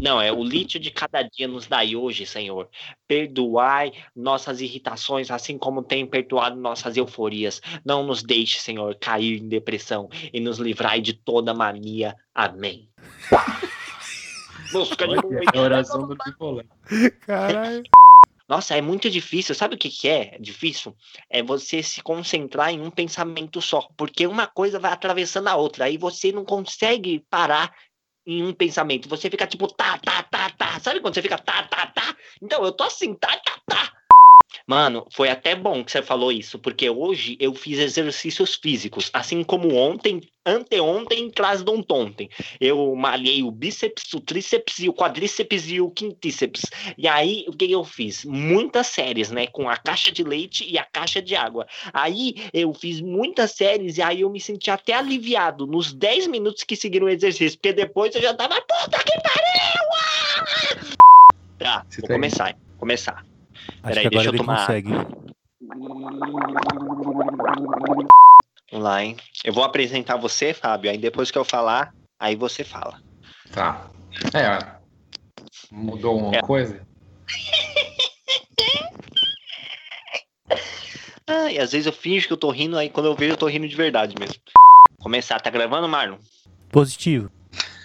Não, é o lítio de cada dia nos dai hoje, Senhor. Perdoai nossas irritações, assim como tem perdoado nossas euforias. Não nos deixe, Senhor, cair em depressão e nos livrai de toda mania. Amém. De É a oração do bipolar. Caralho. Nossa, é muito difícil. Sabe o que, que é difícil? É você se concentrar em um pensamento só. Porque uma coisa vai atravessando a outra. Aí você não consegue parar em um pensamento. Você fica tipo, tá, tá, tá, tá. Sabe quando você fica tá, tá, tá? Então, eu tô assim, tá, tá, tá. Mano, foi até bom que você falou isso, porque hoje eu fiz exercícios físicos, assim como ontem, anteontem, traz de ontem. Eu malhei o bíceps, o tríceps, e o quadríceps e o quintíceps. E aí, o que eu fiz? Muitas séries, né? Com a caixa de leite e a caixa de água. Aí, eu fiz muitas séries e aí eu me senti até aliviado nos 10 minutos que seguiram o exercício, porque depois eu já tava, puta que pariu! ah!" Tá, Você vou tá aí? começar, começar. Acho Peraí, que deixa agora eu ele tomar consegue. Vamos lá, hein? Eu vou apresentar você, Fábio, aí depois que eu falar, aí você fala. Tá. É, ó. Mudou uma É. coisa? [laughs] Ah, e às vezes eu finjo que eu tô rindo, aí quando eu vejo eu tô rindo de verdade mesmo. Começar, tá gravando, Marlon? Positivo.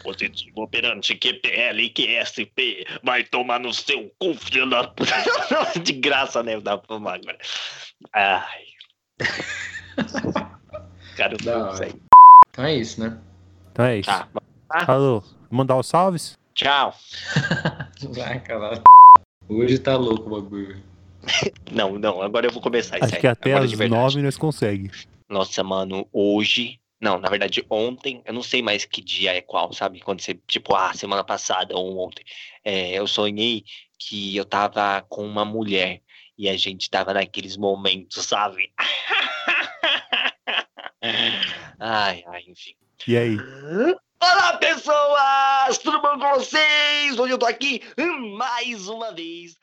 Positivo operante QPL QSP vai tomar no seu cu, filho da puta. [laughs] De graça, né? Dá pra tomar agora. Ai. [laughs] Cara, não sei. Então é isso, né? Então é isso. Tá. Falou. Mandar os salves? Tchau. [laughs] Vai. Hoje tá louco o bagulho. Não, não, agora eu vou começar isso Acho aí. que até agora às nove nós conseguimos. Nossa, mano, hoje Não, na verdade, ontem, eu não sei mais que dia é qual, sabe? Quando você, tipo, ah, semana passada ou ontem, é, eu sonhei que eu tava com uma mulher e a gente tava naqueles momentos, sabe? [laughs] ai, ai, enfim. E aí? Olá, pessoas! Tudo bom com vocês? Hoje eu tô aqui mais uma vez